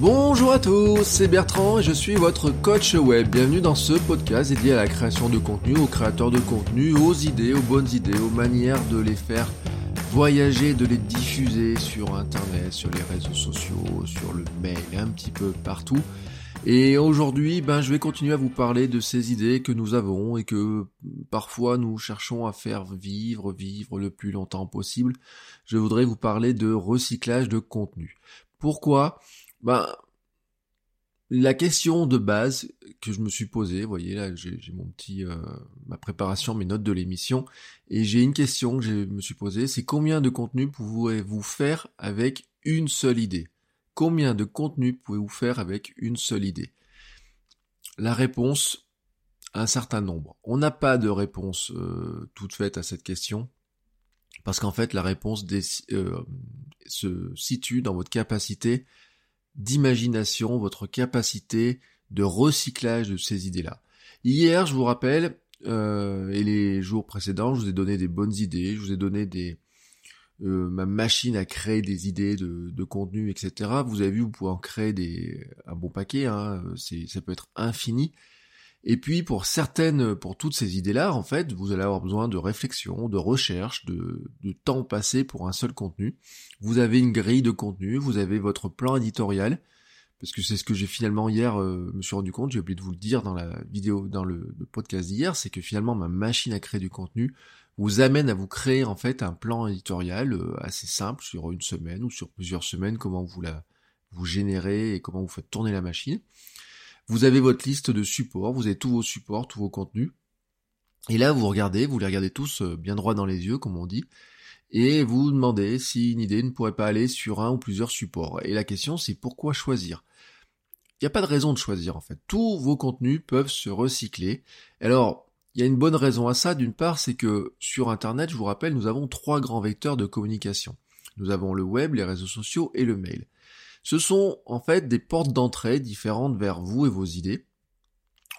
Bonjour à tous, c'est Bertrand et je suis votre coach web. Bienvenue dans ce podcast dédié à la création de contenu, aux créateurs de contenu, aux idées, aux bonnes idées, aux manières de les faire voyager, de les diffuser sur Internet, sur les réseaux sociaux, sur le mail, un petit peu partout. Et aujourd'hui, ben, je vais continuer à vous parler de ces idées que nous avons et que parfois nous cherchons à faire vivre, vivre le plus longtemps possible. Je voudrais vous parler de recyclage de contenu. Pourquoi? Ben, la question de base que je me suis posée, vous voyez là, j'ai mon petit, euh, ma préparation, mes notes de l'émission, et j'ai une question que je me suis posée, c'est combien de contenu pouvez-vous faire avec une seule idée? Combien de contenu pouvez-vous faire avec une seule idée? La réponse, un certain nombre. On n'a pas de réponse euh, toute faite à cette question, parce qu'en fait la réponse euh, se situe dans votre capacité d'imagination, votre capacité de recyclage de ces idées-là. Hier, je vous rappelle, euh, et les jours précédents, je vous ai donné des bonnes idées, je vous ai donné des euh, ma machine à créer des idées de, contenu, etc. Vous avez vu, vous pouvez en créer des un bon paquet, hein, ça peut être infini. Et puis pour certaines, pour toutes ces idées-là, en fait, vous allez avoir besoin de réflexion, de recherche, de, temps passé pour un seul contenu. Vous avez une grille de contenu, vous avez votre plan éditorial, parce que c'est ce que j'ai finalement hier euh, me suis rendu compte, j'ai oublié de vous le dire dans la vidéo, dans le, le podcast d'hier, c'est que finalement ma machine à créer du contenu vous amène à vous créer en fait un plan éditorial euh, assez simple sur une semaine ou sur plusieurs semaines, comment vous la vous générez et comment vous faites tourner la machine. Vous avez votre liste de supports, vous avez tous vos supports, tous vos contenus. Et là, vous regardez, vous les regardez tous euh, bien droit dans les yeux, comme on dit, et vous vous demandez si une idée ne pourrait pas aller sur un ou plusieurs supports. Et la question, c'est pourquoi choisir? Il n'y a pas de raison de choisir, en fait. Tous vos contenus peuvent se recycler. Alors, il y a une bonne raison à ça. D'une part, c'est que sur Internet, je vous rappelle, nous avons trois grands vecteurs de communication. Nous avons le web, les réseaux sociaux et le mail. Ce sont en fait des portes d'entrée différentes vers vous et vos idées.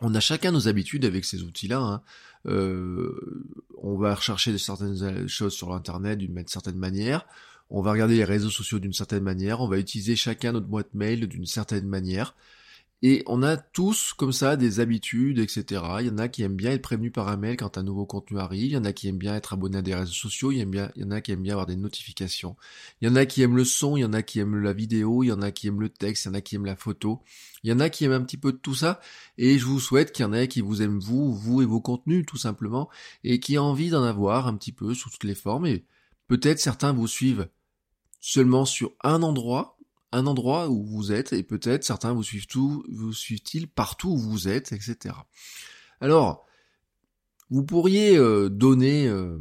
On a chacun nos habitudes avec ces outils-là. Hein. Euh, on va rechercher certaines choses sur l'internet d'une certaine manière. On va regarder les réseaux sociaux d'une certaine manière. On va utiliser chacun notre boîte mail d'une certaine manière. Et on a tous comme ça des habitudes, etc. Il y en a qui aiment bien être prévenus par un mail quand un nouveau contenu arrive, il y en a qui aiment bien être abonnés à des réseaux sociaux, il y, en a qui aiment bien avoir des notifications, il y en a qui aiment le son, il y en a qui aiment la vidéo, il y en a qui aiment le texte, il y en a qui aiment la photo, il y en a qui aiment un petit peu de tout ça, et je vous souhaite qu'il y en ait qui vous aiment vous, vous et vos contenus tout simplement, et qui ont envie d'en avoir un petit peu sous toutes les formes, et peut-être certains vous suivent seulement sur un endroit, un endroit où vous êtes, et peut-être certains vous suivent tout, vous suivent-ils partout où vous êtes, etc. Alors, vous pourriez euh, donner, euh,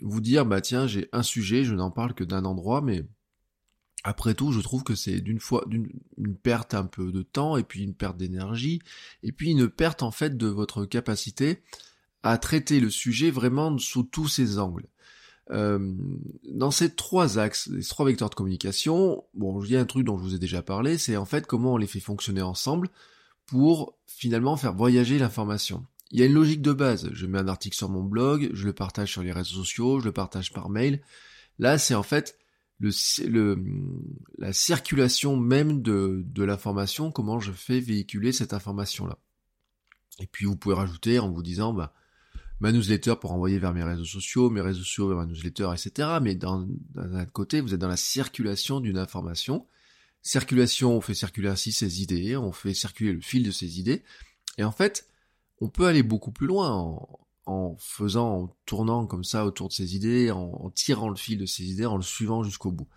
vous dire, bah tiens, j'ai un sujet, je n'en parle que d'un endroit, mais après tout, je trouve que c'est d'une fois d'une une perte un peu de temps, et puis une perte d'énergie, et puis une perte en fait de votre capacité à traiter le sujet vraiment sous tous ses angles. Euh, dans ces trois axes, les trois vecteurs de communication, bon, il y a un truc dont je vous ai déjà parlé, c'est en fait comment on les fait fonctionner ensemble pour finalement faire voyager l'information. Il y a une logique de base. Je mets un article sur mon blog, je le partage sur les réseaux sociaux, je le partage par mail. Là, c'est en fait le, le, la circulation même de, de l'information, comment je fais véhiculer cette information-là. Et puis vous pouvez rajouter en vous disant, bah, ma newsletter pour envoyer vers mes réseaux sociaux, mes réseaux sociaux vers ma newsletter, etc. Mais d'un autre côté, vous êtes dans la circulation d'une information. Circulation, on fait circuler ainsi ses idées, on fait circuler le fil de ses idées. Et en fait, on peut aller beaucoup plus loin en, en faisant, en tournant comme ça autour de ses idées, en, en tirant le fil de ses idées, en le suivant jusqu'au bout.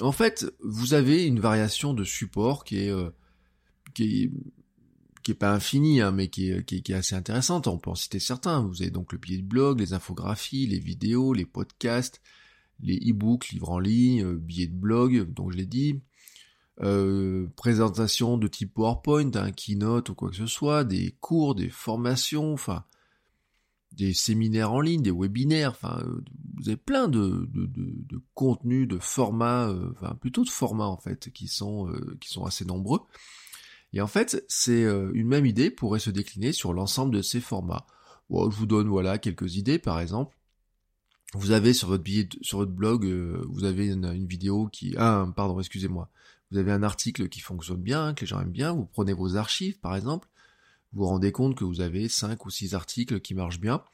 En fait, vous avez une variation de support qui est, euh, qui est qui est pas infini, hein, mais qui est, qui, est, assez intéressante. On peut en citer certains. Vous avez donc le billet de blog, les infographies, les vidéos, les podcasts, les e-books, livres en ligne, billets de blog, donc je l'ai dit, présentation de type PowerPoint, un keynote ou quoi que ce soit, des cours, des formations, enfin des séminaires en ligne, des webinaires, enfin, euh, vous avez plein de, de, de, contenus, de formats, euh, enfin plutôt de formats en fait, qui sont, euh, qui sont assez nombreux. Et en fait, c'est une même idée pourrait se décliner sur l'ensemble de ces formats. Je vous donne voilà quelques idées, par exemple. Vous avez sur votre billet, sur votre blog, vous avez une, vidéo qui, ah, pardon, excusez-moi. Vous avez un article qui fonctionne bien, que les gens aiment bien. Vous prenez vos archives, par exemple vous vous rendez compte que vous avez 5 ou 6 articles qui marchent bien.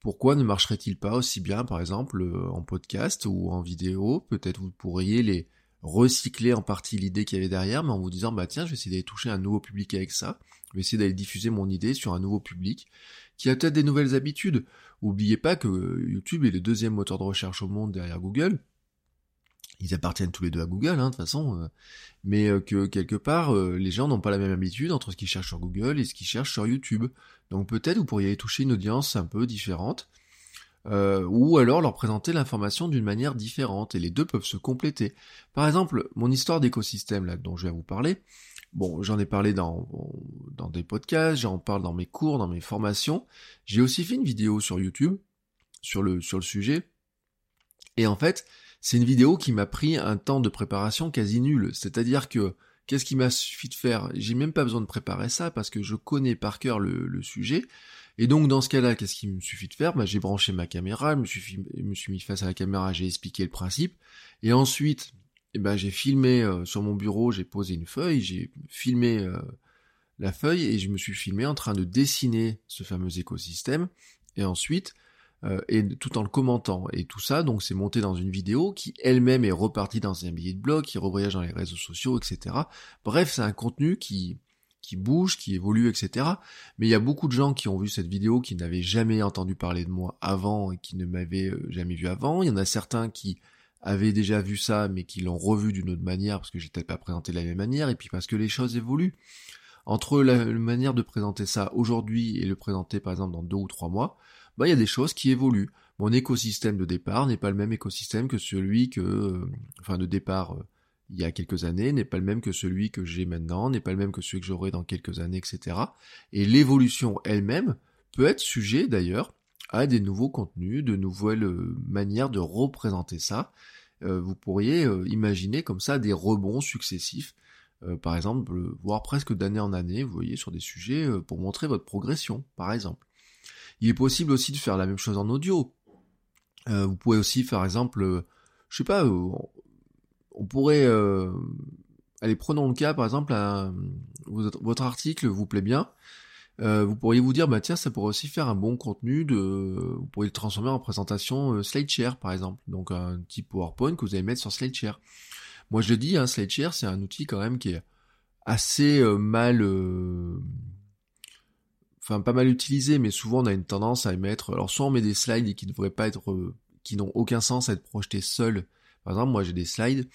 Pourquoi ne marcherait-il pas aussi bien, par exemple, euh, en podcast ou en vidéo? Peut-être vous pourriez les recycler en partie l'idée qu'il y avait derrière, mais en vous disant, bah tiens, je vais essayer d'aller toucher un nouveau public avec ça. Je vais essayer d'aller diffuser mon idée sur un nouveau public qui a peut-être des nouvelles habitudes. N'oubliez pas que YouTube est le deuxième moteur de recherche au monde derrière Google ils appartiennent tous les deux à Google, hein, de toute façon, euh, mais euh, que quelque part, euh, les gens n'ont pas la même habitude entre ce qu'ils cherchent sur Google et ce qu'ils cherchent sur YouTube. Donc peut-être vous pourriez aller toucher une audience un peu différente, ou alors leur présenter l'information d'une manière différente, et les deux peuvent se compléter. Par exemple, mon histoire d'écosystème, là, dont je vais vous parler, bon, j'en ai parlé dans, dans des podcasts, j'en parle dans mes cours, dans mes formations, j'ai aussi fait une vidéo sur YouTube, sur le, sur le sujet, et en fait, c'est une vidéo qui m'a pris un temps de préparation quasi nul. C'est-à-dire que qu'est-ce qui m'a suffi de faire? J'ai même pas besoin de préparer ça parce que je connais par cœur le, sujet. Et donc dans ce cas-là, qu'est-ce qui me suffit de faire? Bah, J'ai branché ma caméra, je me, suis, me suis mis face à la caméra, j'ai expliqué le principe. Et ensuite, eh ben, j'ai filmé euh, sur mon bureau, j'ai posé une feuille, j'ai filmé euh, la feuille et je me suis filmé en train de dessiner ce fameux écosystème. Et ensuite, euh, et tout en le commentant. Et tout ça, donc, c'est monté dans une vidéo qui elle-même est repartie dans un billet de blog, qui revoyage dans les réseaux sociaux, etc. Bref, c'est un contenu qui qui bouge, qui évolue, etc. Mais il y a beaucoup de gens qui ont vu cette vidéo qui n'avaient jamais entendu parler de moi avant et qui ne m'avaient euh, jamais vu avant. Il y en a certains qui avaient déjà vu ça, mais qui l'ont revu d'une autre manière parce que j'étais pas présenté de la même manière et puis parce que les choses évoluent. Entre la manière de présenter ça aujourd'hui et le présenter par exemple dans deux ou trois mois, bah il y a des choses qui évoluent. Mon écosystème de départ n'est pas le même écosystème que celui que, euh, enfin de départ euh, il y a quelques années, n'est pas le même que celui que j'ai maintenant, n'est pas le même que celui que j'aurai dans quelques années, etc. Et l'évolution elle-même peut être sujet d'ailleurs à des nouveaux contenus, de nouvelles euh, manières de représenter ça. vous pourriez imaginer comme ça des rebonds successifs, par exemple, voire presque d'année en année, vous voyez, sur des sujets pour montrer votre progression, par exemple. Il est possible aussi de faire la même chose en audio. Euh, vous pouvez aussi, par exemple, euh, je sais pas, euh, on pourrait, allez, prenons le cas, par exemple, votre article vous plaît bien. vous pourriez vous dire, bah tiens, ça pourrait aussi faire un bon contenu de, vous pourriez le transformer en présentation SlideShare, par exemple. Donc un type PowerPoint que vous allez mettre sur SlideShare. Moi, je le dis, hein, SlideShare, c'est un outil quand même qui est assez mal enfin pas mal utilisé, mais souvent on a une tendance à émettre. Alors soit on met des slides qui ne devraient pas être, euh, qui n'ont aucun sens à être projetés seuls. Par exemple, moi j'ai des slides,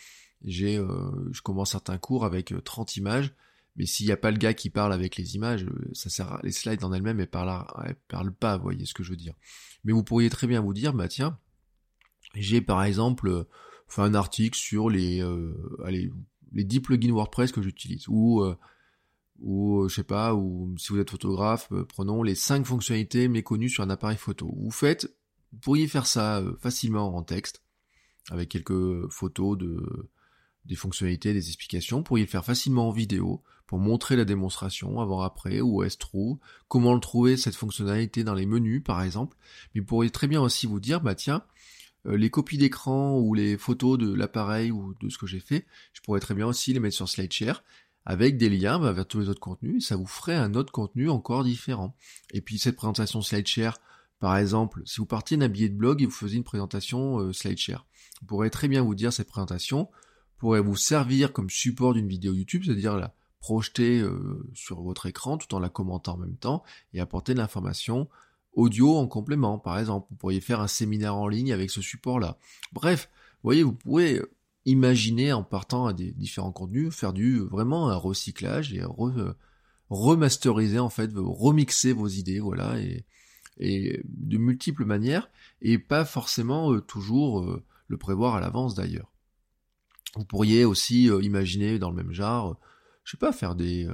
j'ai, euh, je commence certains cours avec 30 euh, images, mais s'il n'y a pas le gars qui parle avec les images, ça sert, les slides en elles-mêmes elles parlent, elles parlent pas, vous voyez ce que je veux dire. Mais vous pourriez très bien vous dire, bah tiens, j'ai par exemple fait un article sur les, allez, les 10 plugins WordPress que j'utilise, ou ou euh, je sais pas, ou si vous êtes photographe, euh, prenons les cinq fonctionnalités méconnues sur un appareil photo. Vous faites, vous pourriez faire ça euh, facilement en texte, avec quelques photos de des fonctionnalités, des explications. Vous pourriez le faire facilement en vidéo pour montrer la démonstration avant-après, où est-ce trouve, comment le trouver cette fonctionnalité dans les menus par exemple. Mais vous pourriez très bien aussi vous dire, bah tiens, les copies d'écran ou les photos de l'appareil ou de ce que j'ai fait, je pourrais très bien aussi les mettre sur SlideShare avec des liens bah, vers tous les autres contenus, ça vous ferait un autre contenu encore différent. Et puis cette présentation SlideShare, par exemple, si vous partiez d'un billet de blog et vous faisiez une présentation euh, SlideShare, vous pourrez très bien vous dire cette présentation pourrait vous servir comme support d'une vidéo YouTube, c'est-à-dire la projeter euh, sur votre écran tout en la commentant en même temps et apporter de l'information audio en complément, par exemple. Vous pourriez faire un séminaire en ligne avec ce support-là. Bref, vous voyez, vous pouvez imaginer en partant à des différents contenus, faire du vraiment un recyclage et remasteriser en fait, remixer vos idées, voilà, et, et de multiples manières, et pas forcément euh, toujours euh, le prévoir à l'avance d'ailleurs. Vous pourriez aussi euh, imaginer dans le même genre, je sais pas, faire des...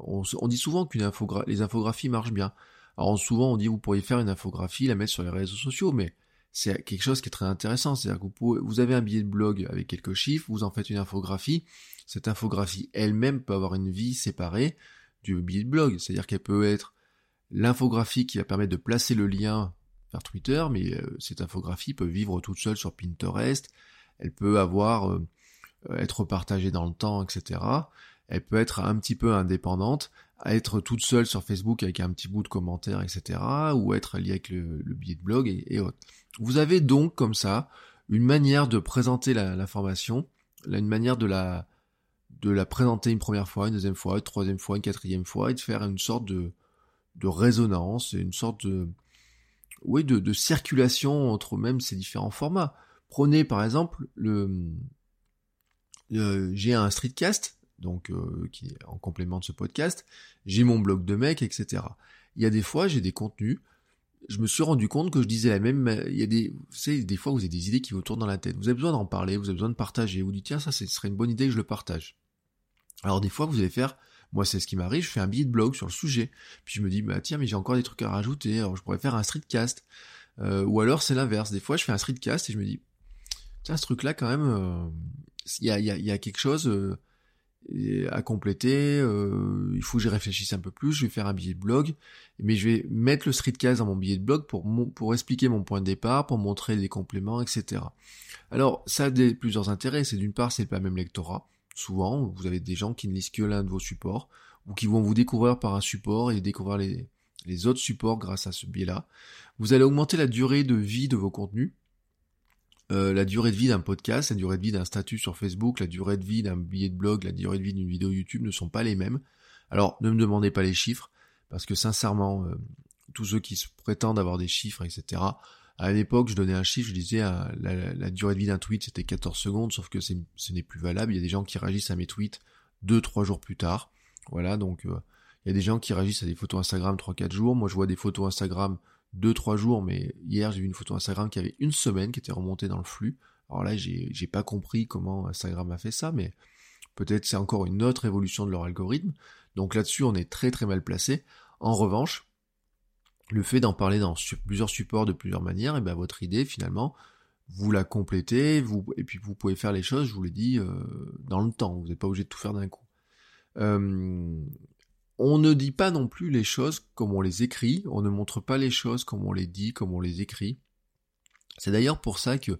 on, dit souvent qu'une infogra les infographies marchent bien. Alors souvent on dit vous pourriez faire une infographie, la mettre sur les réseaux sociaux, mais c'est quelque chose qui est très intéressant. C'est-à-dire que vous, vous avez un billet de blog avec quelques chiffres, vous en faites une infographie. Cette infographie elle-même peut avoir une vie séparée du billet de blog. C'est-à-dire qu'elle peut être l'infographie qui va permettre de placer le lien Twitter, mais euh, cette infographie peut vivre toute seule sur Pinterest. Elle peut avoir euh, être partagée dans le temps, etc. Elle peut être un petit peu indépendante être toute seule sur Facebook avec un petit bout de commentaire, etc., ou être lié avec le, billet de blog et, autres. Vous avez donc comme ça une manière de présenter l'information, une manière de la de la présenter une première fois, une deuxième fois, une troisième fois, une quatrième fois, et de faire une sorte de, de résonance, une sorte de oui de, circulation entre même ces différents formats. Prenez par exemple le, le j'ai un streetcast donc euh, qui est en complément de ce podcast, j'ai mon blog de mec, etc. Il y a des fois, j'ai des contenus, je me suis rendu compte que je disais la même, il y a des, vous savez, des fois vous avez des idées qui vous tournent dans la tête, vous avez besoin d'en parler, vous avez besoin de partager, vous dites tiens ça ce serait une bonne idée que je le partage. Alors des fois vous allez faire, moi c'est ce qui m'arrive, je fais un billet de blog sur le sujet, puis je me dis bah tiens mais j'ai encore des trucs à rajouter, alors je pourrais faire un streetcast, euh, ou alors c'est l'inverse, des fois je fais un streetcast et je me dis tiens ce truc là quand même, euh, il y, a, y, a, y, a, quelque chose à compléter, euh, il faut que j'y réfléchisse un peu plus, je vais faire un billet de blog, mais je vais mettre le streetcast dans mon billet de blog pour, pour expliquer mon point de départ, pour montrer les compléments, etc. Alors, ça a des, plusieurs intérêts, c'est d'une part, c'est pas le même lectorat, souvent, vous avez des gens qui ne lisent que l'un de vos supports, ou qui vont vous découvrir par un support et découvrir les, autres supports grâce à ce biais-là. Vous allez augmenter la durée de vie de vos contenus, euh, la durée de vie d'un podcast, la durée de vie d'un statut sur Facebook, la durée de vie d'un billet de blog, la durée de vie d'une vidéo YouTube ne sont pas les mêmes. Alors ne me demandez pas les chiffres, parce que sincèrement, euh, tous ceux qui se prétendent avoir des chiffres, etc., à l'époque, je donnais un chiffre, je disais euh, la, durée de vie d'un tweet c'était 14 secondes, sauf que ce n'est plus valable. Il y a des gens qui réagissent à mes tweets 2-3 jours plus tard. Voilà, donc il y a des gens qui réagissent à des photos Instagram 3-4 jours. Moi je vois des photos Instagram deux trois jours, mais hier j'ai vu une photo Instagram qui avait une semaine qui était remontée dans le flux. Alors là j'ai pas compris comment Instagram a fait ça, mais peut-être c'est encore une autre évolution de leur algorithme. Donc là-dessus on est très très mal placé. En revanche, le fait d'en parler dans plusieurs supports de plusieurs manières, et ben votre idée finalement vous la complétez, vous et puis vous pouvez faire les choses, je vous l'ai dit, euh, dans le temps. Vous n'êtes pas obligé de tout faire d'un coup. Euh, on ne dit pas non plus les choses comme on les écrit, on ne montre pas les choses comme on les dit, comme on les écrit. C'est d'ailleurs pour ça que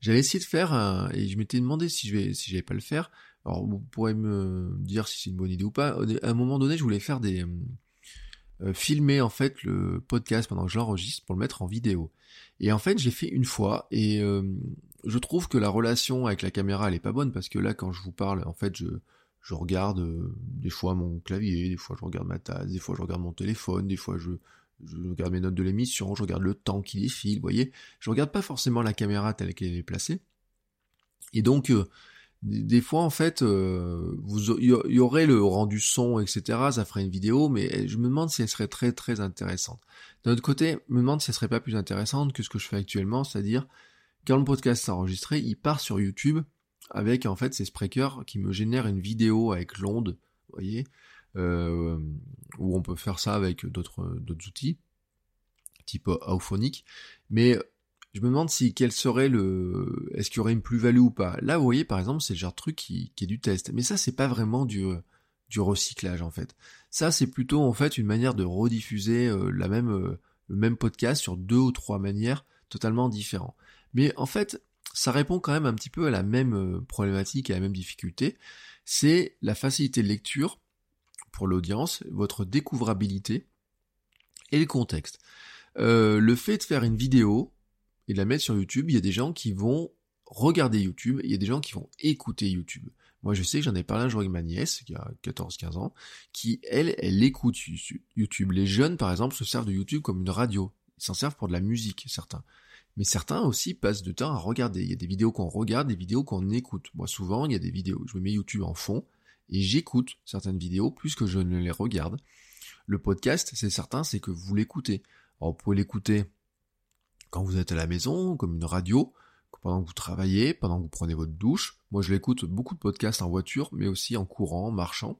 j'avais essayé de faire un, et je m'étais demandé si je vais, si j'allais pas le faire. Alors vous pourrez me dire si c'est une bonne idée ou pas. À un moment donné, je voulais faire des euh, filmer en fait le podcast pendant que je l'enregistre pour le mettre en vidéo. Et en fait, j'ai fait une fois et euh, je trouve que la relation avec la caméra elle est pas bonne parce que là, quand je vous parle, en fait, je je regarde euh, des fois mon clavier, des fois je regarde ma tasse, des fois je regarde mon téléphone, des fois je, regarde mes notes de l'émission, je regarde le temps qui défile, vous voyez. Je regarde pas forcément la caméra telle qu'elle est placée. Et donc, des fois, en fait, euh, il y aurait le rendu son, etc. Ça ferait une vidéo, mais je me demande si elle serait très très intéressante. D'un autre côté, je me demande si elle serait pas plus intéressante que ce que je fais actuellement, c'est-à-dire quand le podcast est enregistré, il part sur YouTube avec en fait ces Spreaker qui me génèrent une vidéo avec l'onde, vous voyez, euh, où on peut faire ça avec d'autres d'autres outils, type Auphonic, mais je me demande si quel serait le, est-ce qu'il y aurait une plus-value ou pas? Là, vous voyez, par exemple, c'est le genre de truc qui, est du test, mais ça, c'est pas vraiment du du recyclage en fait. Ça, c'est plutôt en fait une manière de rediffuser euh, la même euh, le même podcast sur deux ou trois manières totalement différentes. Mais en fait, ça répond quand même un petit peu à la même euh, problématique et à la même difficulté. C'est la facilité de lecture pour l'audience, votre découvrabilité et le contexte. Euh, le fait de faire une vidéo et de la mettre sur YouTube, il y a des gens qui vont regarder YouTube, il y a des gens qui vont écouter YouTube. Moi, je sais que j'en ai parlé un jour avec ma nièce, qui a 14-15 ans, qui, elle, elle écoute YouTube. Les jeunes, par exemple, se servent de YouTube comme une radio. Ils s'en servent pour de la musique, certains. Mais certains aussi passent de temps à regarder. Il y a des vidéos qu'on regarde, des vidéos qu'on écoute. Moi, souvent, il y a des vidéos, je me mets YouTube en fond et j'écoute certaines vidéos plus que je ne les regarde. Le podcast, c'est certain, c'est que vous l'écoutez. Alors, vous pouvez l'écouter quand vous êtes à la maison, comme une radio, pendant que vous travaillez, pendant que vous prenez votre douche. Moi, je l'écoute beaucoup de podcasts en voiture, mais aussi en courant, en marchant.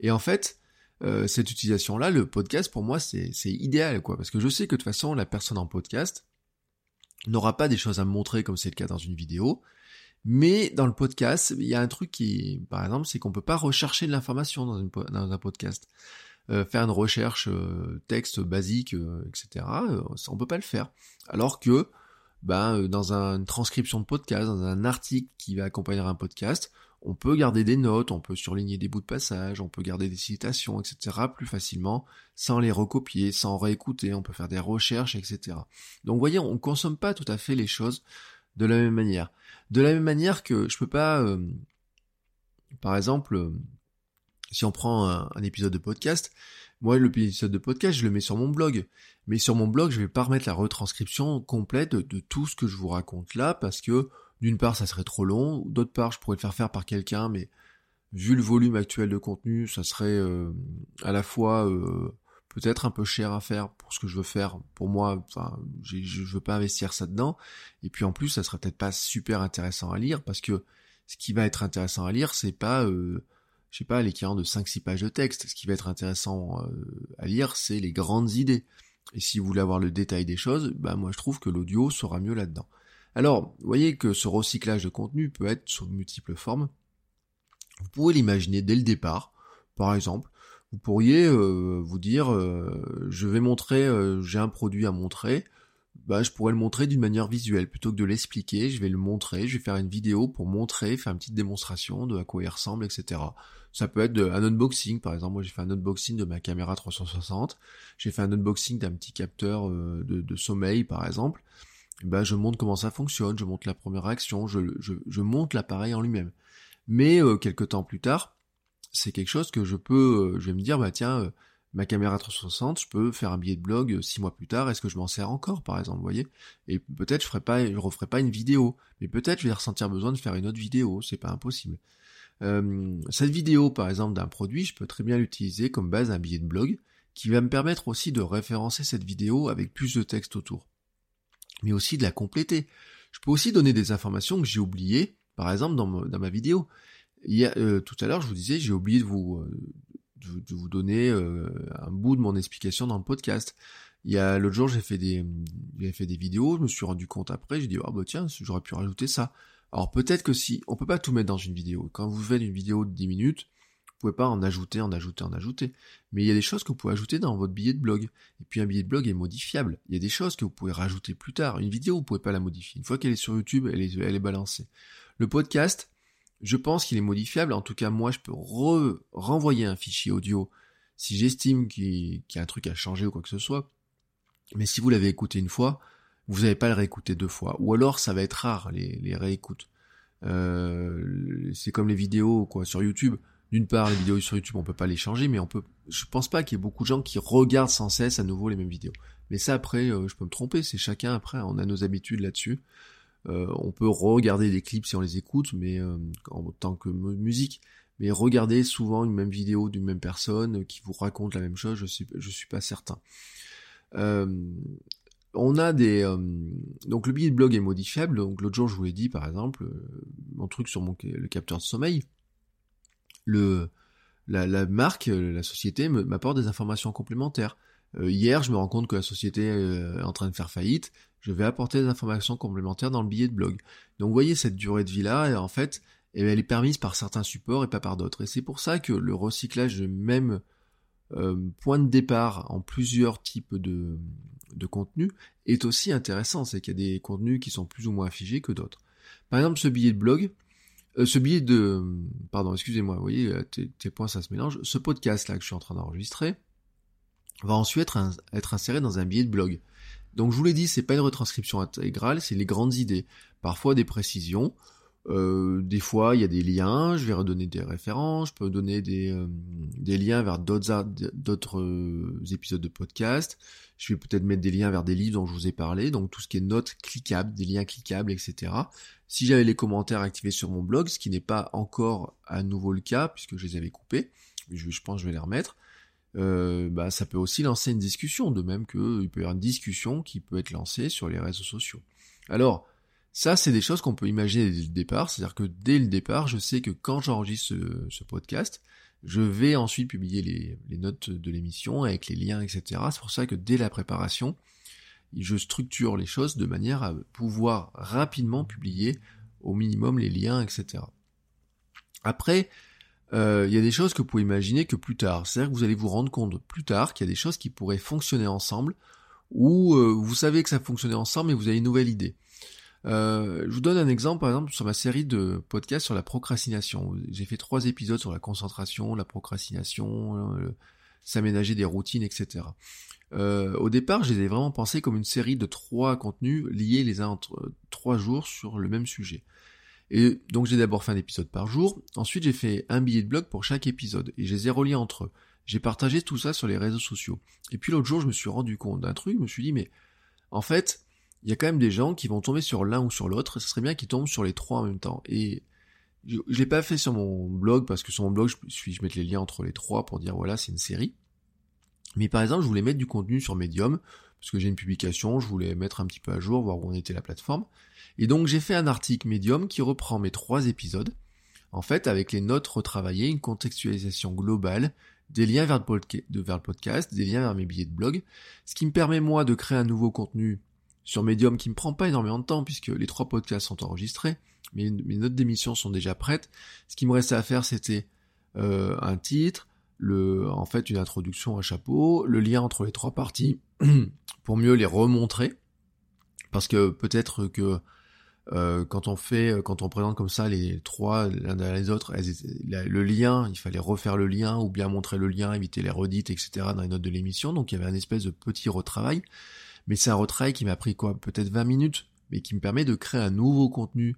Et en fait, euh, cette utilisation-là, le podcast, pour moi, c'est idéal, quoi. Parce que je sais que de toute façon, la personne en podcast n'aura pas des choses à me montrer comme c'est le cas dans une vidéo. Mais dans le podcast, il y a un truc qui, par exemple, c'est qu'on peut pas rechercher de l'information dans, dans, un podcast. Euh, faire une recherche euh, texte basique, etc. on peut pas le faire. Alors que ben, dans une transcription de podcast, dans un article qui va accompagner un podcast, on peut garder des notes, on peut surligner des bouts de passage, on peut garder des citations, etc. plus facilement, sans les recopier, sans réécouter, on peut faire des recherches, etc. Donc vous voyez, on ne consomme pas tout à fait les choses de la même manière. De la même manière que je peux pas, euh, par exemple, euh, si on prend un, épisode de podcast, moi l'épisode de podcast, je le mets sur mon blog. Mais sur mon blog, je vais pas remettre la retranscription complète de tout ce que je vous raconte là, parce que d'une part, ça serait trop long, d'autre part, je pourrais le faire faire par quelqu'un, mais vu le volume actuel de contenu, ça serait euh, à la fois euh, peut-être un peu cher à faire pour ce que je veux faire. Pour moi, enfin, je veux pas investir ça dedans. Et puis en plus, ça serait peut-être pas super intéressant à lire parce que ce qui va être intéressant à lire, c'est pas, euh, je sais pas, l'équivalent de 5-6 pages de texte. Ce qui va être intéressant à lire, c'est les grandes idées. Et si vous voulez avoir le détail des choses, bah moi je trouve que l'audio sera mieux là-dedans. Alors, vous voyez que ce recyclage de contenu peut être sous multiples formes. Vous pouvez l'imaginer dès le départ. Par exemple, vous pourriez euh, vous dire, euh, je vais montrer, euh, j'ai un produit à montrer, bah, je pourrais le montrer d'une manière visuelle plutôt que de l'expliquer. Je vais le montrer, je vais faire une vidéo pour montrer, faire une petite démonstration de à quoi il ressemble, etc. Ça peut être un unboxing, par exemple. Moi, j'ai fait un unboxing de ma caméra 360. J'ai fait un unboxing d'un petit capteur de sommeil, par exemple ben je montre comment ça fonctionne, je montre la première réaction, je, je, je montre l'appareil en lui-même. Mais euh, quelques temps plus tard, c'est quelque chose que je peux, euh, je vais me dire, bah tiens, euh, ma caméra 360, je peux faire un billet de blog six mois plus tard, est-ce que je m'en sers encore, par exemple, vous voyez? Et peut-être je ferai pas, je referai pas une vidéo, mais peut-être je vais ressentir besoin de faire une autre vidéo, c'est pas impossible. cette vidéo, par exemple, d'un produit, je peux très bien l'utiliser comme base d'un billet de blog, qui va me permettre aussi de référencer cette vidéo avec plus de texte autour mais aussi de la compléter. Je peux aussi donner des informations que j'ai oubliées, par exemple dans, ma vidéo. Il y euh, tout à l'heure, je vous disais, j'ai oublié de vous, euh, de, vous donner euh, un bout de mon explication dans le podcast. Il y a l'autre jour, j'ai fait des, j'ai fait des vidéos, je me suis rendu compte après, j'ai dit oh bah tiens, j'aurais pu rajouter ça. Alors peut-être que si, on peut pas tout mettre dans une vidéo. Quand vous faites une vidéo de 10 minutes, vous pouvez pas en ajouter, en ajouter, en ajouter. Mais il y a des choses que vous pouvez ajouter dans votre billet de blog. Et puis un billet de blog est modifiable. Il y a des choses que vous pouvez rajouter plus tard. Une vidéo, vous pouvez pas la modifier. Une fois qu'elle est sur YouTube, elle est, elle est balancée. Le podcast, je pense qu'il est modifiable. En tout cas, moi, je peux renvoyer un fichier audio si j'estime qu'il y a un truc à changer ou quoi que ce soit. Mais si vous l'avez écouté une fois, vous n'allez pas le réécouter deux fois. Ou alors, ça va être rare, les, réécoutes. Euh, c'est comme les vidéos quoi sur YouTube d'une part, les vidéos sur YouTube, on peut pas les changer, mais on peut. Je pense pas qu'il y ait beaucoup de gens qui regardent sans cesse à nouveau les mêmes vidéos. Mais ça, après, euh, je peux me tromper. C'est chacun. Après, on a nos habitudes là-dessus. Euh, on peut regarder des clips si on les écoute, mais euh, en tant que musique. Mais regarder souvent une même vidéo d'une même personne qui vous raconte la même chose, je suis, je suis pas certain. on a des donc le billet de blog est modifiable. Donc l'autre jour, je vous l'ai dit, par exemple, mon truc sur le capteur de sommeil la, marque, euh, la société m'apporte des informations complémentaires. Euh, hier, je me rends compte que la société euh, est en train de faire faillite. Je vais apporter des informations complémentaires dans le billet de blog. Donc, vous voyez, cette durée de vie-là, en fait, eh elle est permise par certains supports et pas par d'autres. Et c'est pour ça que le recyclage de même point de départ en plusieurs types de, de contenus est aussi intéressant. C'est qu'il y a des contenus qui sont plus ou moins figés que d'autres. Par exemple, ce billet de blog, euh, ce billet de... Pardon, excusez-moi, vous voyez, euh, tes, points, ça se mélange. Ce podcast-là que je suis en train d'enregistrer va ensuite être, inséré dans un billet de blog. Donc je vous l'ai dit, c'est pas une retranscription intégrale, c'est les grandes idées. Parfois des précisions, euh, des fois il y a des liens, je vais redonner des références, je peux donner des, des liens vers d'autres d'autres épisodes de podcast, je vais peut-être mettre des liens vers des livres dont je vous ai parlé, donc tout ce qui est notes cliquables, des liens cliquables, etc. Si j'avais les commentaires activés sur mon blog, ce qui n'est pas encore à nouveau le cas, puisque je les avais coupés, je pense que je vais les remettre, euh, bah, ça peut aussi lancer une discussion, de même qu'il peut y avoir une discussion qui peut être lancée sur les réseaux sociaux. Alors, Ça, c'est des choses qu'on peut imaginer dès le départ, c'est-à-dire que dès le départ, je sais que quand j'enregistre ce, podcast, je vais ensuite publier les, les notes de l'émission avec les liens, etc. C'est pour ça que dès la préparation, je structure les choses de manière à pouvoir rapidement publier au minimum les liens, etc. Après, euh, il y a des choses que vous pouvez imaginer que plus tard. C'est-à-dire que vous allez vous rendre compte plus tard qu'il y a des choses qui pourraient fonctionner ensemble, ou euh, vous savez que ça fonctionnait ensemble, mais vous avez une nouvelle idée. Euh, je vous donne un exemple, par exemple, sur ma série de podcasts sur la procrastination. J'ai fait trois épisodes sur la concentration, la procrastination, s'aménager des routines, etc. au départ, je vraiment pensé comme une série de trois contenus liés les uns entre trois jours sur le même sujet. Et donc j'ai d'abord fait un épisode par jour, ensuite j'ai fait un billet de blog pour chaque épisode, et je les ai entre eux. J'ai partagé tout ça sur les réseaux sociaux. Et puis l'autre jour, je me suis rendu compte d'un truc, je me suis dit, mais en fait, il y a quand même des gens qui vont tomber sur l'un ou sur l'autre, ce serait bien qu'ils tombent sur les trois en même temps. Et je, l'ai pas fait sur mon blog, parce que sur mon blog, je, je, je mets les liens entre les trois pour dire, voilà, c'est une série. Mais par exemple, je voulais mettre du contenu sur Medium, parce que j'ai une publication, je voulais mettre un petit peu à jour, voir où en était la plateforme. Et donc j'ai fait un article Medium qui reprend mes trois épisodes, en fait avec les notes retravaillées, une contextualisation globale, des liens vers le, podcast, des liens vers mes billets de blog, ce qui me permet moi de créer un nouveau contenu sur Medium qui me prend pas énormément de temps puisque les trois podcasts sont enregistrés, mes, mes notes d'émission sont déjà prêtes. Ce qui me restait à faire c'était euh, un titre, le, en fait une introduction, un chapeau, le lien entre les trois parties pour mieux les remontrer. Parce que peut-être que euh, quand on fait, quand on présente comme ça les trois l'un derrière les autres, le lien, il fallait refaire le lien ou bien montrer le lien, éviter les redites, etc. dans les notes de l'émission. Donc il y avait un espèce de petit retravail. Mais c'est un retravail qui m'a pris quoi Peut-être 20 minutes, mais qui me permet de créer un nouveau contenu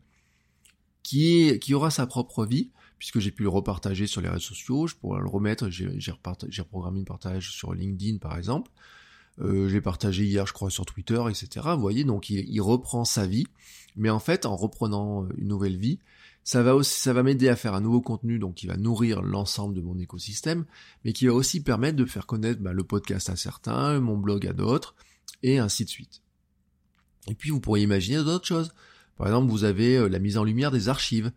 qui, qui aura sa propre vie, puisque j'ai pu le repartager sur les réseaux sociaux, je pourrais le remettre, j'ai reprogrammé une partage sur LinkedIn par exemple, euh, j'ai partagé hier je crois sur Twitter, etc. Vous voyez, donc il, il, reprend sa vie, mais en fait en reprenant euh, une nouvelle vie, ça va aussi, ça va m'aider à faire un nouveau contenu, donc qui va nourrir l'ensemble de mon écosystème, mais qui va aussi permettre de faire connaître bah, le podcast à certains, mon blog à d'autres, et ainsi de suite. Et puis vous pourriez imaginer d'autres choses. Par exemple, vous avez euh, la mise en lumière des archives.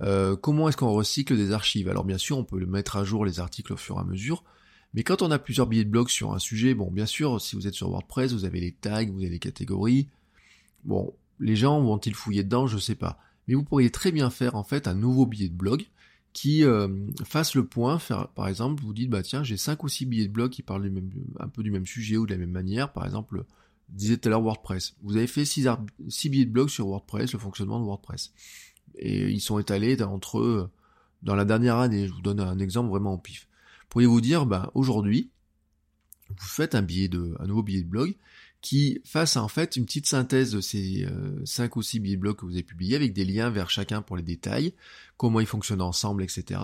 Euh, comment est-ce qu'on recycle des archives? Alors bien sûr, on peut mettre à jour les articles au fur et à mesure, mais quand on a plusieurs billets de blog sur un sujet, bon, bien sûr, si vous êtes sur WordPress, vous avez les tags, vous avez les catégories. Bon, les gens vont-ils fouiller dedans, je sais pas. Mais vous pourriez très bien faire en fait un nouveau billet de blog qui euh, fasse le point, par exemple, vous dites bah tiens j'ai cinq ou six billets de blog qui parlent un peu du même sujet ou de la même manière, par exemple, disait tout à l'heure WordPress. Vous avez fait six, billets de blog sur WordPress, le fonctionnement de WordPress et ils sont étalés entre eux dans la dernière année. Je vous donne un exemple vraiment en pif. Pourriez-vous dire, ben, aujourd'hui, vous faites un billet de, un nouveau billet de blog qui fasse en fait une petite synthèse de ces euh, cinq ou six billets de blog que vous avez publiés avec des liens vers chacun pour les détails, comment ils fonctionnent ensemble, etc.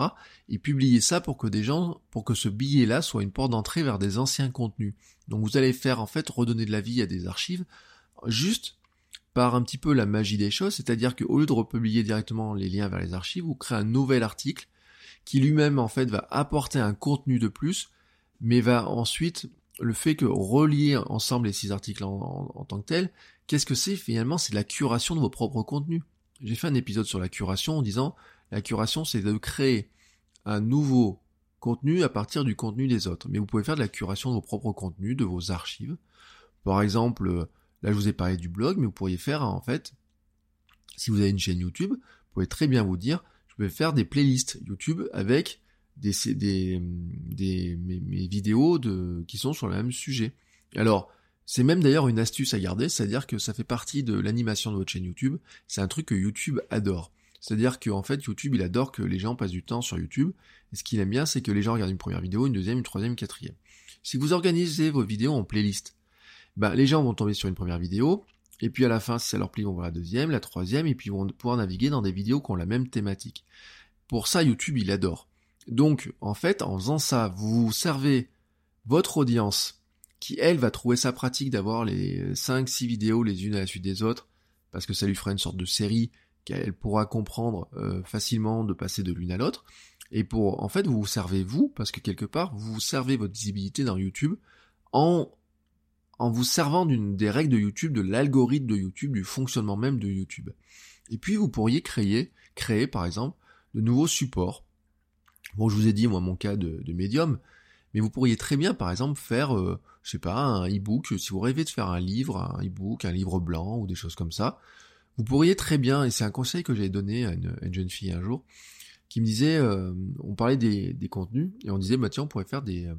Et publier ça pour que des gens, pour que ce billet-là soit une porte d'entrée vers des anciens contenus. Donc vous allez faire en fait redonner de la vie à des archives juste par un petit peu la magie des choses, c'est-à-dire qu'au lieu de republier directement les liens vers les archives, vous créez un nouvel article qui lui-même en fait va apporter un contenu de plus, mais va ensuite le fait que relier ensemble les six articles en, tant que tel, qu'est-ce que c'est finalement? C'est la curation de vos propres contenus. J'ai fait un épisode sur la curation en disant la curation c'est de créer un nouveau contenu à partir du contenu des autres. Mais vous pouvez faire de la curation de vos propres contenus, de vos archives. Par exemple, Là, je vous ai parlé du blog, mais vous pourriez faire, en fait, si vous avez une chaîne YouTube, vous pouvez très bien vous dire, faire des playlists YouTube avec des, des, des mes, vidéos de, qui sont sur le même sujet. Alors, c'est même d'ailleurs une astuce à garder, c'est-à-dire que ça fait partie de l'animation de votre chaîne YouTube. C'est un truc que YouTube adore. C'est-à-dire qu'en fait, YouTube, il adore que les gens passent du temps sur YouTube. Et ce qu'il aime bien, c'est que les gens regardent une première vidéo, une deuxième, une troisième, une quatrième. Si vous organisez vos vidéos en playlist, bah, les gens vont tomber sur une première vidéo, et puis à la fin, si ça leur plaît, ils vont voir la deuxième, la troisième, et puis ils vont pouvoir naviguer dans des vidéos qui ont la même thématique. Pour ça, YouTube, il adore. Donc, en fait, en faisant ça, vous servez votre audience, qui, elle, va trouver ça pratique d'avoir les 5-6 vidéos les unes à la suite des autres, parce que ça lui fera une sorte de série qu'elle pourra comprendre euh, facilement de passer de l'une à l'autre. Et pour, en fait, vous vous servez vous, parce que quelque part, vous servez votre visibilité dans YouTube en en vous servant d'une des règles de YouTube, de l'algorithme de YouTube, du fonctionnement même de YouTube. Et puis vous pourriez créer, créer par exemple, de nouveaux supports. Bon, je vous ai dit moi mon cas de, de médium, mais vous pourriez très bien par exemple faire, euh, je sais pas, un e-book. Si vous rêvez de faire un livre, un e-book, un livre blanc ou des choses comme ça, vous pourriez très bien, et c'est un conseil que j'avais donné à une, jeune fille un jour, qui me disait, euh, on parlait des, contenus, et on disait, bah tiens, on pourrait faire des...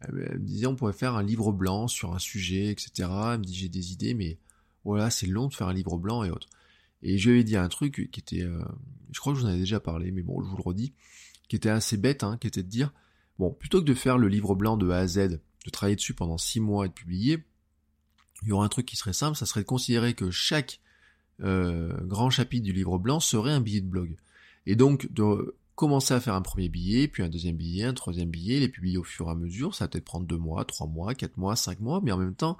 Elle me disait, on pourrait faire un livre blanc sur un sujet, etc. Elle me dit, j'ai des idées, mais voilà, c'est long de faire un livre blanc et autres. Et je lui avais dit un truc qui était, euh, je crois que je vous en avais déjà parlé, mais bon, je vous le redis, qui était assez bête, hein, qui était de dire, bon, plutôt que de faire le livre blanc de A à Z, de travailler dessus pendant six mois et de publier, il y aurait un truc qui serait simple, ça serait de considérer que chaque euh, grand chapitre du livre blanc serait un billet de blog. Et donc de commencer à faire un premier billet, puis un deuxième billet, un troisième billet, les publier au fur et à mesure, ça va peut-être prendre deux mois, trois mois, quatre mois, cinq mois, mais en même temps,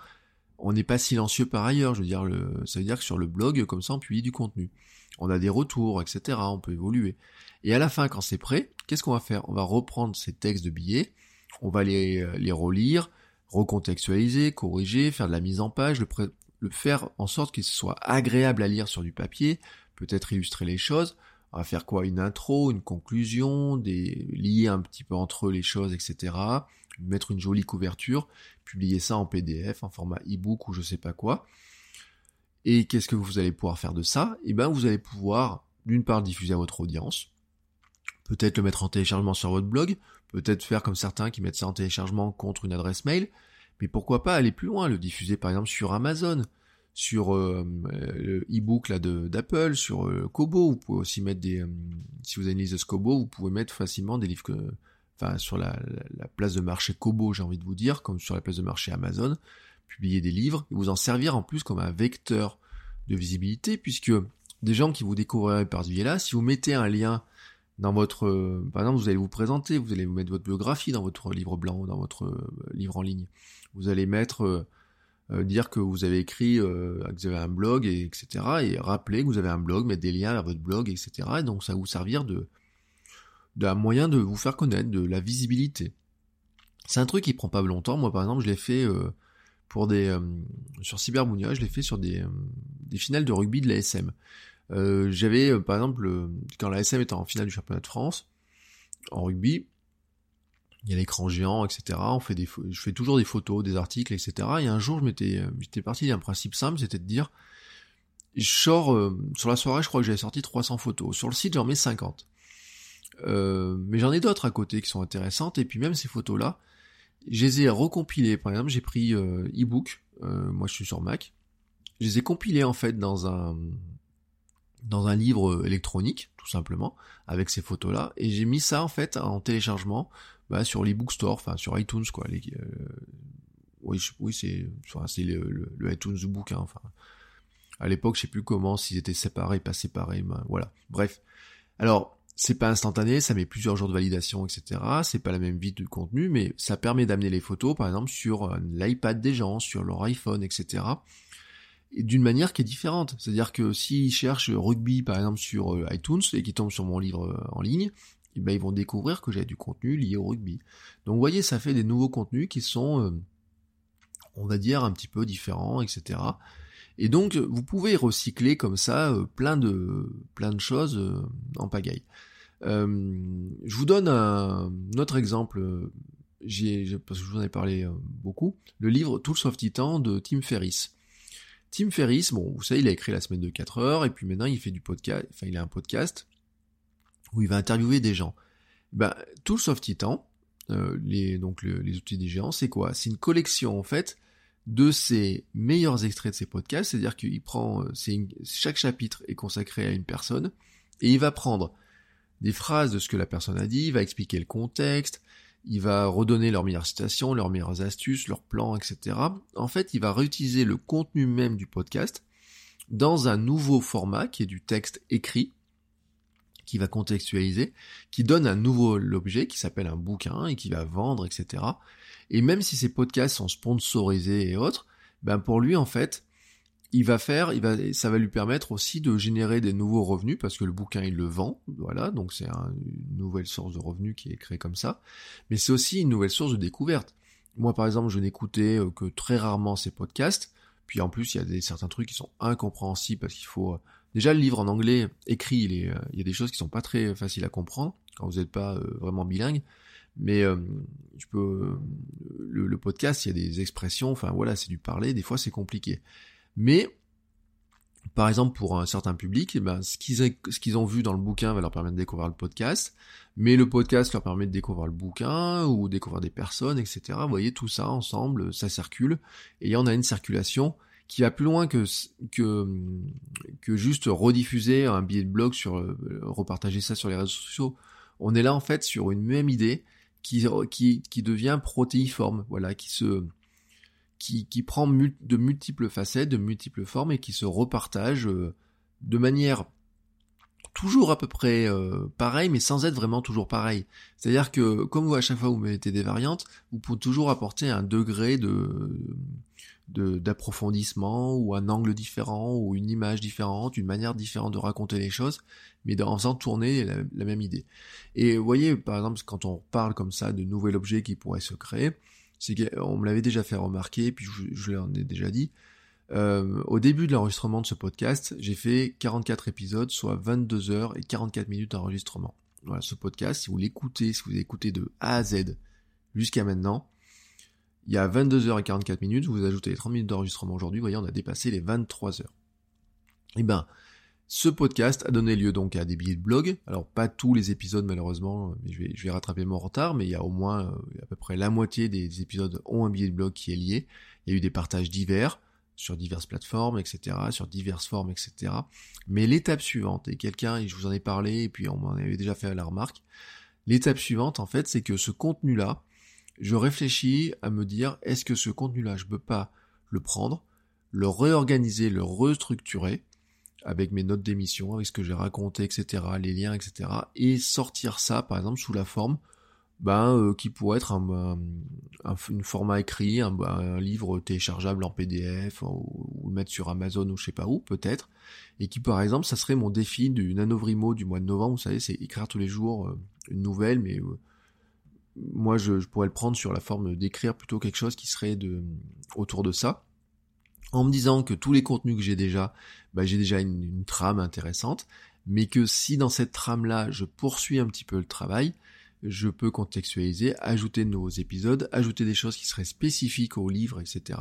on n'est pas silencieux par ailleurs. Je veux ça veut dire que sur le blog, comme ça, on publie du contenu. On a des retours, etc. On peut évoluer. Et à la fin, quand c'est prêt, qu'est-ce qu'on va faire? On va reprendre ces textes de billets, on va les, les relire, recontextualiser, corriger, faire de la mise en page, le, le faire en sorte qu'il soit agréable à lire sur du papier, peut-être illustrer les choses, on va faire quoi? Une intro, une conclusion, des lier un petit peu entre les choses, etc. Mettre une jolie couverture, publier ça en PDF, en format e-book ou je sais pas quoi. Et qu'est-ce que vous allez pouvoir faire de ça? Eh ben, vous allez pouvoir, d'une part, diffuser à votre audience, peut-être le mettre en téléchargement sur votre blog, peut-être faire comme certains qui mettent ça en téléchargement contre une adresse mail, mais pourquoi pas aller plus loin, le diffuser par exemple sur Amazon, sur euh, le e-book là d'Apple, sur euh, Kobo, vous pouvez aussi mettre des, euh, si vous avez une liste Kobo, vous pouvez mettre facilement des livres que, enfin sur la, place de marché Kobo, j'ai envie de vous dire, comme sur la place de marché Amazon, publier des livres et vous en servir en plus comme un vecteur de visibilité, puisque des gens qui vous découvriraient par ce biais-là, si vous mettez un lien dans votre, par exemple, vous allez vous présenter, vous allez vous mettre votre biographie dans votre livre blanc, dans votre livre en ligne. Vous allez mettre, euh, euh, dire que vous avez écrit, euh, que vous avez un blog, et, etc. Et rappeler que vous avez un blog, mettre des liens vers votre blog, etc. Et donc ça va vous servir de d'un moyen de vous faire connaître, de la visibilité. C'est un truc qui prend pas longtemps. Moi, par exemple, je l'ai fait pour des sur Cyberbounia, je l'ai fait sur des, des finales de rugby de la SM. J'avais, par exemple, quand la SM était en finale du championnat de France en rugby, il y a l'écran géant, etc. On fait des, je fais toujours des photos, des articles, etc. Et un jour, je m'étais, euh, j'étais parti d'un principe simple, c'était de dire, je sors, euh, sur la soirée, je crois que j'avais sorti 300 photos. Sur le site, j'en mets 50. Euh, mais j'en ai d'autres à côté qui sont intéressantes, et puis même ces photos-là, je les ai recompilées. Par exemple, j'ai pris e-book, moi je suis sur Mac, je les ai compilées en fait dans un, dans un livre électronique, tout simplement, avec ces photos-là, et j'ai mis ça en fait en téléchargement bah, sur les bookstores, enfin sur iTunes quoi. Euh, oui, oui c'est le, le, iTunes du bouquin. Enfin, à l'époque, je sais plus comment, s'ils étaient séparés, pas séparés, ben, voilà. Bref. Alors, c'est pas instantané, ça met plusieurs jours de validation, etc. C'est pas la même vie de contenu, mais ça permet d'amener les photos, par exemple, sur euh, l'iPad des gens, sur leur iPhone, etc. Et d'une manière qui est différente. C'est-à-dire que s'ils cherchent rugby, par exemple, sur euh, iTunes, et qu'ils tombent sur mon livre en ligne, ben, ils vont découvrir que j'ai du contenu lié au rugby. Donc vous voyez, ça fait des nouveaux contenus qui sont, euh, on va dire, un petit peu différents, etc. Et donc vous pouvez recycler comme ça euh, plein de plein de choses euh, en pagaille. je vous donne un, autre exemple. Parce que je vous en ai parlé beaucoup, le livre Tools of Titan de Tim Ferriss. Tim Ferriss, bon, vous savez, il a écrit la semaine de 4 heures, et puis maintenant il fait du podcast, enfin il a un podcast, où il va interviewer des gens. Ben, tout le soft Titan, euh, les, donc les outils des géants, c'est quoi? C'est une collection en fait de ses meilleurs extraits de ses podcasts, c'est-à-dire qu'il prend, euh, chaque chapitre est consacré à une personne, et il va prendre des phrases de ce que la personne a dit, il va expliquer le contexte, il va redonner leurs meilleures citations, leurs meilleures astuces, leurs plans, etc. En fait, il va réutiliser le contenu même du podcast dans un nouveau format qui est du texte écrit, qui va contextualiser, qui donne un nouveau objet qui s'appelle un bouquin et qui va vendre, etc. Et même si ces podcasts sont sponsorisés et autres, ben pour lui en fait, il va faire, il va, ça va lui permettre aussi de générer des nouveaux revenus parce que le bouquin il le vend, voilà, donc c'est une nouvelle source de revenus qui est créée comme ça. Mais c'est aussi une nouvelle source de découverte. moi par exemple, je n'écoutais que très rarement ces podcasts. Puis en plus, il y a des, certains trucs qui sont incompréhensibles parce qu'il faut déjà le livre en anglais écrit, il, il y a des choses qui sont pas très faciles à comprendre quand vous n'êtes pas vraiment bilingue. Mais je peux le, le, podcast, il y a des expressions, enfin voilà, c'est du parler, des fois c'est compliqué. Mais par exemple, pour un certain public, eh ben, ce qu'ils ont vu dans le bouquin va leur permettre de découvrir le podcast, mais le podcast leur permet de découvrir le bouquin ou découvrir des personnes, etc. Vous voyez, tout ça ensemble, ça circule, et on a une circulation qui va plus loin que, que, que juste rediffuser un billet de blog sur, euh, repartager ça sur les réseaux sociaux. On est là, en fait, sur une même idée qui, qui, qui devient protéiforme, voilà, qui se, qui, qui prend de multiples facettes, de multiples formes et qui se repartage euh, de manière toujours à peu près euh, mais sans être vraiment toujours pareil. C'est-à-dire que comme vous à chaque fois vous mettez des variantes, vous pouvez toujours apporter un degré de d'approfondissement ou un angle différent ou une image différente, une manière différente de raconter les choses, mais en faisant tourner la, même idée. Et vous voyez, par exemple, quand on parle comme ça de nouvel objet qui pourrait se créer, c'est qu'on me l'avait déjà fait remarquer, puis je, l'en ai déjà dit. Euh, au début de l'enregistrement de ce podcast, j'ai fait 44 épisodes, soit 22 heures et 44 minutes d'enregistrement. Voilà, ce podcast, si vous l'écoutez, si vous écoutez de A à Z jusqu'à maintenant, il y a 22 heures et 44 minutes, vous ajoutez les 30 minutes d'enregistrement aujourd'hui, vous voyez, on a dépassé les 23 heures. Eh ben, ce podcast a donné lieu donc à des billets de blog. Alors pas tous les épisodes malheureusement, mais je vais, je vais rattraper mon retard, mais il y a au moins euh, à peu près la moitié des épisodes ont un billet de blog qui est lié. Il y a eu des partages divers sur diverses plateformes, etc., sur diverses formes, etc. Mais l'étape suivante, et quelqu'un, je vous en ai parlé, et puis on m'en avait déjà fait la remarque, l'étape suivante en fait, c'est que ce contenu-là, je réfléchis à me dire, est-ce que ce contenu-là, je peux pas le prendre, le réorganiser, le restructurer, avec mes notes d'émission, avec ce que j'ai raconté, etc., les liens, etc., et sortir ça, par exemple, sous la forme ben, euh, qui pourrait être un, format écrit, un, livre téléchargeable en PDF, ou, le mettre sur Amazon ou je sais pas où, peut-être, et qui, par exemple, ça serait mon défi du Nanovrimo du mois de novembre, vous savez, c'est écrire tous les jours euh, une nouvelle, mais euh, moi, je, pourrais le prendre sur la forme d'écrire plutôt quelque chose qui serait de autour de ça en me disant que tous les contenus que j'ai déjà, bah, j'ai déjà une, trame intéressante, mais que si dans cette trame-là, je poursuis un petit peu le travail, je peux contextualiser, ajouter de nouveaux épisodes, ajouter des choses qui seraient spécifiques au livre, etc.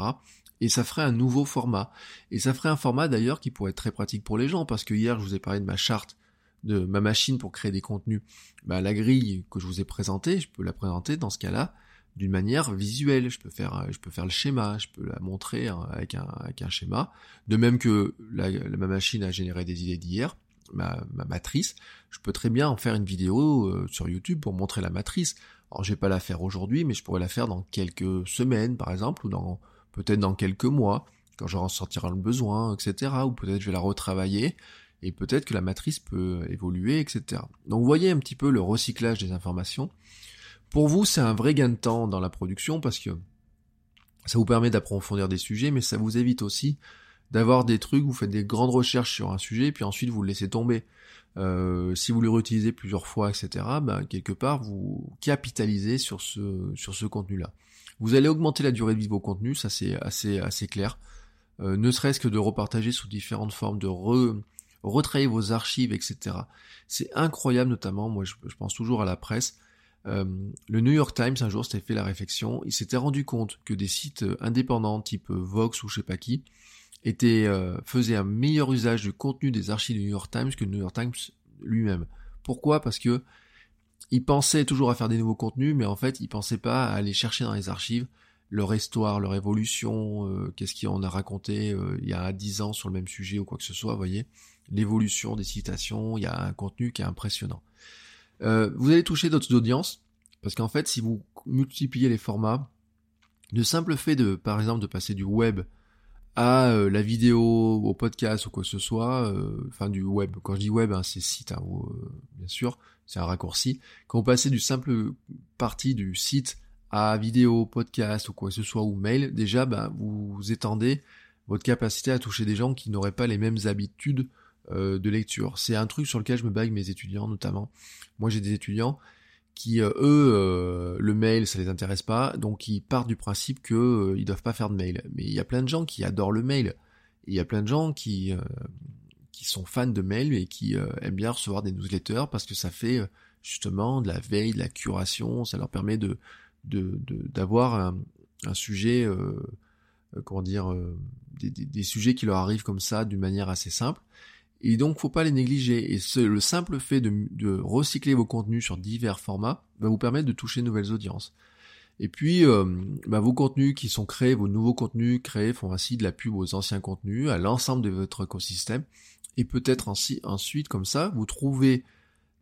Et ça ferait un nouveau format. Et ça ferait un format d'ailleurs qui pourrait être très pratique pour les gens, parce que hier je vous ai parlé de ma charte, de ma machine pour créer des contenus. Bah, la grille que je vous ai présentée, je peux la présenter dans ce cas-là d'une manière visuelle. Je peux faire, euh, je peux faire le schéma, je peux la montrer hein, avec un, avec un schéma. De même que la, ma machine a généré des idées d'hier, ma, ma, matrice, je peux très bien en faire une vidéo euh, sur YouTube pour montrer la matrice. Alors je vais pas la faire aujourd'hui, mais je pourrais la faire dans quelques semaines, par exemple, ou dans peut-être dans quelques mois, quand j'en sortira le besoin, etc. Ou peut-être je vais la retravailler, et peut-être que la matrice peut évoluer, etc. Donc vous voyez un petit peu le recyclage des informations. Pour vous, c'est un vrai gain de temps dans la production parce que ça vous permet d'approfondir des sujets, mais ça vous évite aussi d'avoir des trucs, vous faites des grandes recherches sur un sujet, puis ensuite vous le laissez tomber. Euh, si vous le réutilisez plusieurs fois, etc., ben, quelque part, vous capitalisez sur ce, sur ce contenu-là. Vous allez augmenter la durée de vie de vos contenus, ça c'est assez, assez clair. Euh, ne serait-ce que de repartager sous différentes formes, de re, retravailler vos archives, etc. C'est incroyable, notamment, moi je pense toujours à la presse, euh, le New York Times un jour s'était fait la réflexion, il s'était rendu compte que des sites euh, indépendants type euh, Vox ou je sais pas qui étaient, faisaient un meilleur usage du contenu des archives du New York Times que le New York Times lui-même. Pourquoi? Parce que il pensait toujours à faire des nouveaux contenus, mais en fait, il pensait pas à aller chercher dans les archives leur histoire, leur évolution, qu'est-ce qu'on a raconté il y a dix ans sur le même sujet ou quoi que ce soit, voyez, l'évolution des citations, il y a un contenu qui est impressionnant. Euh, vous allez toucher d'autres audiences, parce qu'en fait, si vous multipliez les formats, le simple fait de, par exemple, de passer du web à euh, la vidéo, au podcast ou quoi que ce soit, euh, enfin du web, quand je dis web, hein, c'est site, hein, bien sûr, c'est un raccourci. Quand vous passez du simple partie du site à vidéo, podcast ou quoi que ce soit, ou mail, déjà, ben, vous étendez votre capacité à toucher des gens qui n'auraient pas les mêmes habitudes euh, de lecture. C'est un truc sur lequel je me bague mes étudiants notamment. Moi j'ai des étudiants qui eux le mail ça les intéresse pas, donc ils partent du principe que ils doivent pas faire de mail. Mais il y a plein de gens qui adorent le mail. Il y a plein de gens qui qui sont fans de mail et qui aiment bien recevoir des newsletters parce que ça fait justement de la veille, de la curation, ça leur permet de d'avoir de, un, un, sujet comment dire des, des, sujets qui leur arrivent comme ça d'une manière assez simple. Et donc, faut pas les négliger. Et le simple fait de, recycler vos contenus sur divers formats va vous permettre de toucher de nouvelles audiences. Et puis, euh, bah, vos contenus qui sont créés, vos nouveaux contenus créés font ainsi de la pub aux anciens contenus, à l'ensemble de votre écosystème. Et peut-être ainsi, ensuite, comme ça, vous trouvez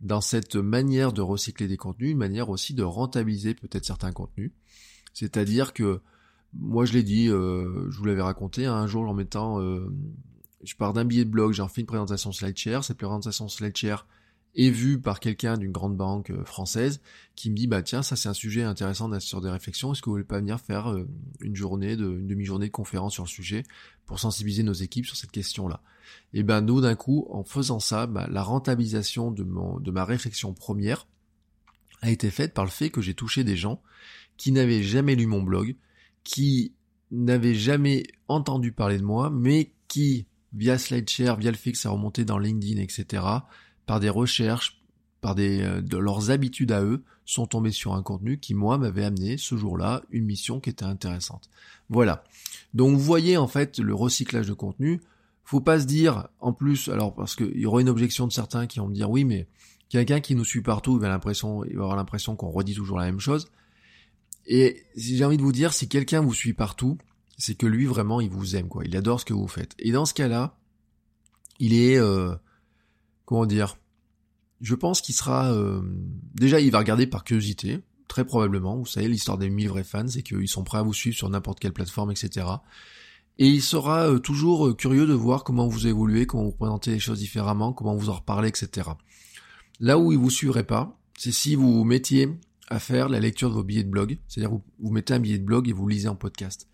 dans cette manière de recycler des contenus, une manière aussi de rentabiliser peut-être certains contenus. C'est-à-dire que, moi je l'ai dit, euh, je vous l'avais raconté, hein, un jour en mettant euh, je pars d'un billet de blog, j'en fais une présentation SlideShare. Cette présentation SlideShare est vue par quelqu'un d'une grande banque euh, française qui me dit bah tiens ça c'est un sujet intéressant sur des réflexions est-ce que vous voulez pas venir faire euh, une journée de une demi-journée de conférence sur le sujet pour sensibiliser nos équipes sur cette question là et ben nous d'un coup en faisant ça bah, la rentabilisation de mon de ma réflexion première a été faite par le fait que j'ai touché des gens qui n'avaient jamais lu mon blog qui n'avaient jamais entendu parler de moi mais qui via SlideShare, via le fait que ça remontait dans LinkedIn, etc., par des recherches, par des, euh, de leurs habitudes à eux, sont tombés sur un contenu qui, moi, m'avait amené ce jour-là une mission qui était intéressante. Voilà. Donc, vous voyez, en fait, le recyclage de contenu. Faut pas se dire, en plus, alors, parce qu'il y aura une objection de certains qui vont me dire, oui, mais quelqu'un qui nous suit partout, il va, l'impression, va avoir l'impression qu'on redit toujours la même chose. Et j'ai envie de vous dire, si quelqu'un vous suit partout, c'est que lui vraiment il vous aime quoi, il adore ce que vous faites. Et dans ce cas-là, il est euh, comment dire Je pense qu'il sera euh, déjà il va regarder par curiosité, très probablement. Vous savez l'histoire des mille vrais fans, c'est qu'ils sont prêts à vous suivre sur n'importe quelle plateforme, etc. Et il sera euh, toujours curieux de voir comment vous évoluez, comment vous présentez les choses différemment, comment vous en reparlez, etc. Là où il vous suivrait pas, c'est si vous vous mettiez à faire la lecture de vos billets de blog, c'est-à-dire vous, vous mettez un billet de blog et vous lisez en podcast.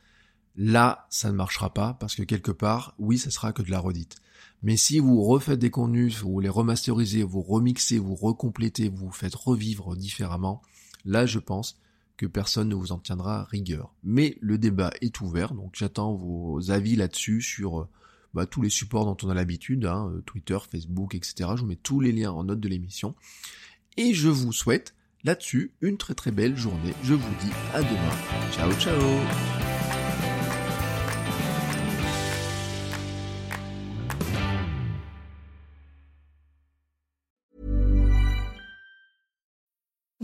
Là, ça ne marchera pas parce que quelque part, oui, ça sera que de la redite. Mais si vous refaites des contenus, vous les remasterisez, vous remixez, vous recomplétez, vous faites revivre différemment, là, je pense que personne ne vous en tiendra rigueur. Mais le débat est ouvert, donc j'attends vos avis là-dessus sur bah, tous les supports dont on a l'habitude, hein, Twitter, Facebook, etc. Je vous mets tous les liens en note de l'émission. Et je vous souhaite là-dessus une très très belle journée. Je vous dis à demain. Ciao ciao